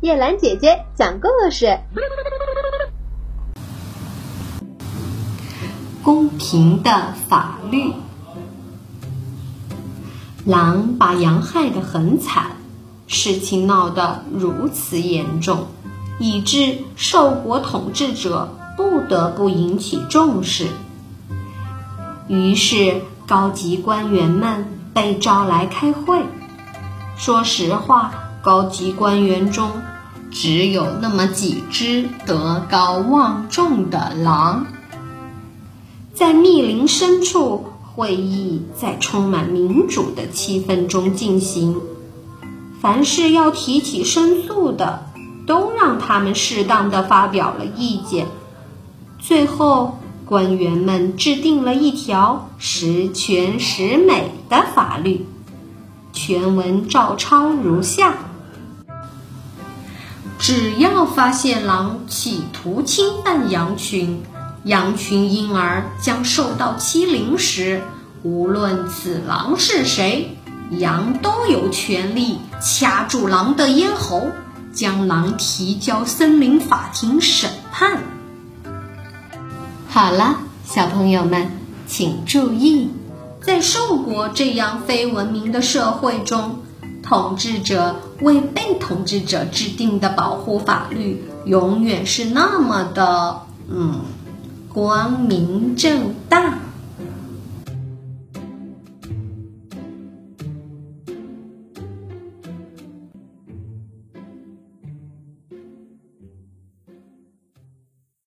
叶兰姐姐讲故事。公平的法律。狼把羊害得很惨，事情闹得如此严重，以致受国统治者不得不引起重视。于是，高级官员们被召来开会。说实话，高级官员中只有那么几只德高望重的狼。在密林深处，会议在充满民主的气氛中进行。凡是要提起申诉的，都让他们适当的发表了意见。最后，官员们制定了一条十全十美的法律，全文照抄如下：只要发现狼企图侵犯羊群，羊群因而将受到欺凌时，无论此狼是谁，羊都有权利掐住狼的咽喉，将狼提交森林法庭审判。好了，小朋友们，请注意，在兽国这样非文明的社会中，统治者为被统治者制定的保护法律，永远是那么的，嗯。光明正大。